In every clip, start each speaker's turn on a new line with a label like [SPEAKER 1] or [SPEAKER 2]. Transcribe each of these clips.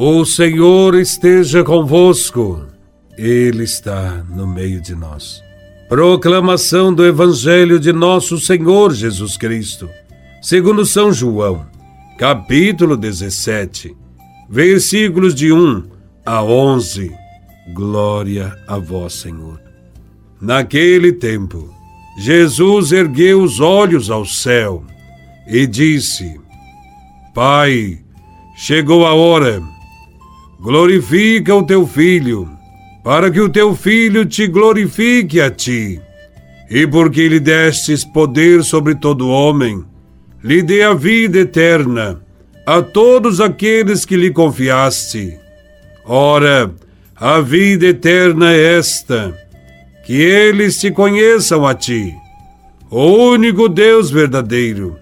[SPEAKER 1] O Senhor esteja convosco, Ele está no meio de nós. Proclamação do Evangelho de Nosso Senhor Jesus Cristo, segundo São João, capítulo 17, versículos de 1 a 11. Glória a Vós, Senhor. Naquele tempo, Jesus ergueu os olhos ao céu e disse: Pai, chegou a hora glorifica o teu filho, para que o teu filho te glorifique a ti. E porque lhe destes poder sobre todo homem, lhe dê a vida eterna a todos aqueles que lhe confiaste. Ora, a vida eterna é esta, que eles te conheçam a ti, o único Deus verdadeiro,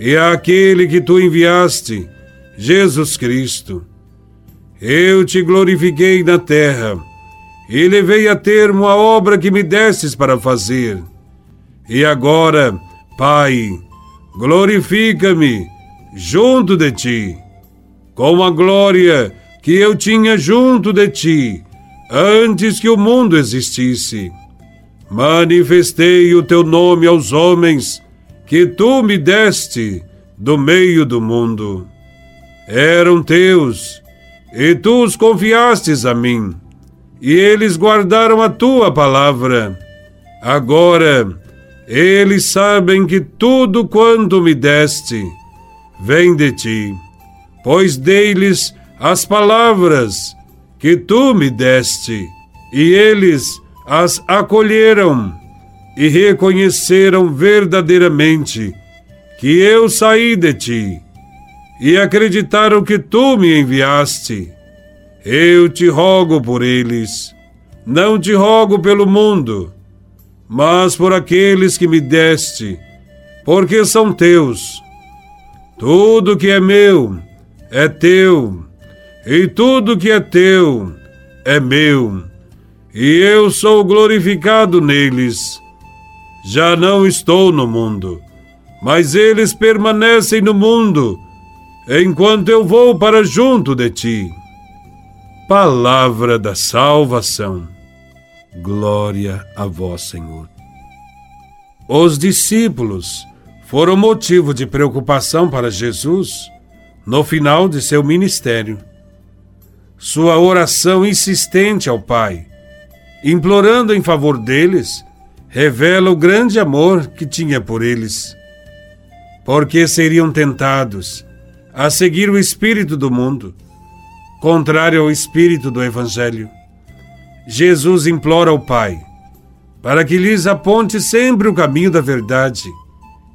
[SPEAKER 1] e aquele que tu enviaste, Jesus Cristo eu te glorifiquei na terra e levei a termo a obra que me destes para fazer. E agora, Pai, glorifica-me junto de ti, com a glória que eu tinha junto de ti antes que o mundo existisse. Manifestei o teu nome aos homens que tu me deste do meio do mundo. Eram teus e tu os confiastes a mim, e eles guardaram a tua palavra. Agora, eles sabem que tudo quanto me deste vem de ti, pois dei-lhes as palavras que tu me deste, e eles as acolheram e reconheceram verdadeiramente que eu saí de ti e acreditaram que tu me enviaste. Eu te rogo por eles, não te rogo pelo mundo, mas por aqueles que me deste, porque são teus. Tudo que é meu é teu, e tudo que é teu é meu, e eu sou glorificado neles. Já não estou no mundo, mas eles permanecem no mundo enquanto eu vou para junto de ti. Palavra da salvação. Glória a vós, Senhor. Os discípulos foram motivo de preocupação para Jesus no final de seu ministério. Sua oração insistente ao Pai, implorando em favor deles, revela o grande amor que tinha por eles. Porque seriam tentados a seguir o espírito do mundo, contrário ao espírito do Evangelho. Jesus implora ao Pai para que lhes aponte sempre o caminho da verdade,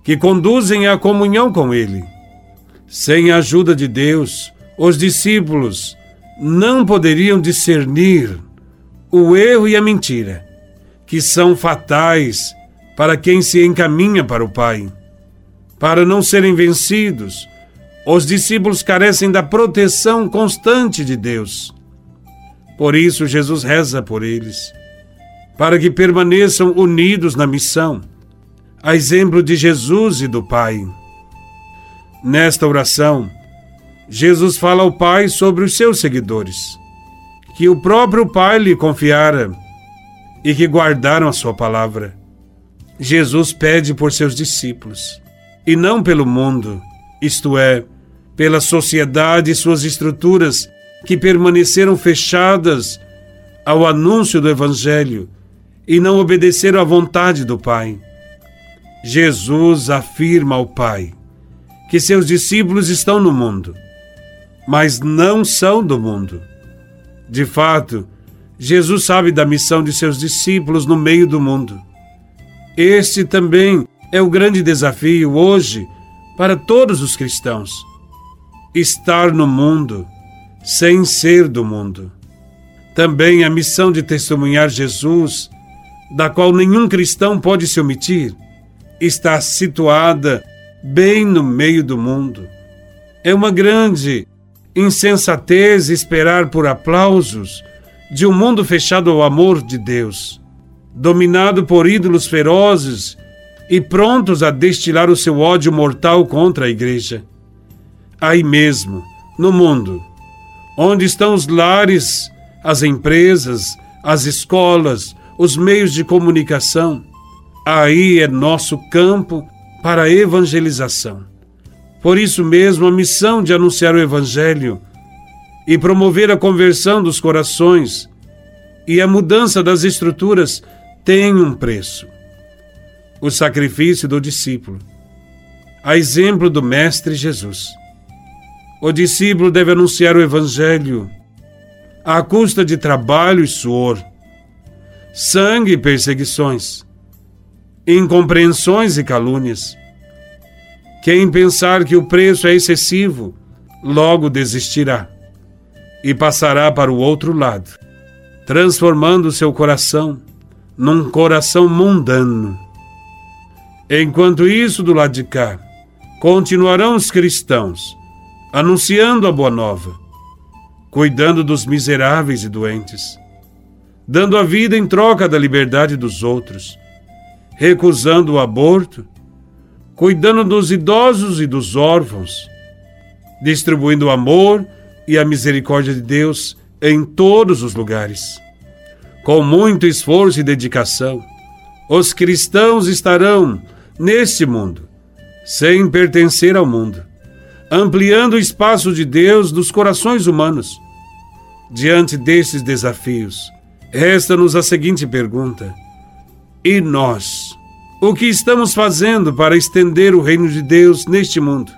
[SPEAKER 1] que conduzem à comunhão com Ele. Sem a ajuda de Deus, os discípulos não poderiam discernir o erro e a mentira, que são fatais para quem se encaminha para o Pai. Para não serem vencidos, os discípulos carecem da proteção constante de Deus. Por isso, Jesus reza por eles, para que permaneçam unidos na missão, a exemplo de Jesus e do Pai. Nesta oração, Jesus fala ao Pai sobre os seus seguidores, que o próprio Pai lhe confiara e que guardaram a sua palavra. Jesus pede por seus discípulos, e não pelo mundo isto é, pela sociedade e suas estruturas que permaneceram fechadas ao anúncio do Evangelho e não obedeceram à vontade do Pai. Jesus afirma ao Pai que seus discípulos estão no mundo, mas não são do mundo. De fato, Jesus sabe da missão de seus discípulos no meio do mundo. Este também é o grande desafio hoje para todos os cristãos: estar no mundo sem ser do mundo. Também a missão de testemunhar Jesus, da qual nenhum cristão pode se omitir, está situada bem no meio do mundo. É uma grande insensatez esperar por aplausos de um mundo fechado ao amor de Deus, dominado por ídolos ferozes e prontos a destilar o seu ódio mortal contra a Igreja. Aí mesmo, no mundo, onde estão os lares, as empresas, as escolas, os meios de comunicação. Aí é nosso campo para a evangelização. Por isso mesmo, a missão de anunciar o Evangelho e promover a conversão dos corações e a mudança das estruturas tem um preço: o sacrifício do discípulo, a exemplo do Mestre Jesus. O discípulo deve anunciar o Evangelho à custa de trabalho e suor, sangue e perseguições, incompreensões e calúnias. Quem pensar que o preço é excessivo, logo desistirá e passará para o outro lado, transformando seu coração num coração mundano. Enquanto isso, do lado de cá, continuarão os cristãos anunciando a boa nova, cuidando dos miseráveis e doentes, dando a vida em troca da liberdade dos outros, recusando o aborto, cuidando dos idosos e dos órfãos, distribuindo o amor e a misericórdia de Deus em todos os lugares. Com muito esforço e dedicação, os cristãos estarão neste mundo, sem pertencer ao mundo ampliando o espaço de Deus nos corações humanos. Diante destes desafios, resta-nos a seguinte pergunta: E nós? O que estamos fazendo para estender o reino de Deus neste mundo?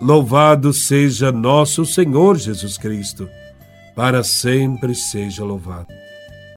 [SPEAKER 1] Louvado seja nosso Senhor Jesus Cristo, para sempre seja louvado.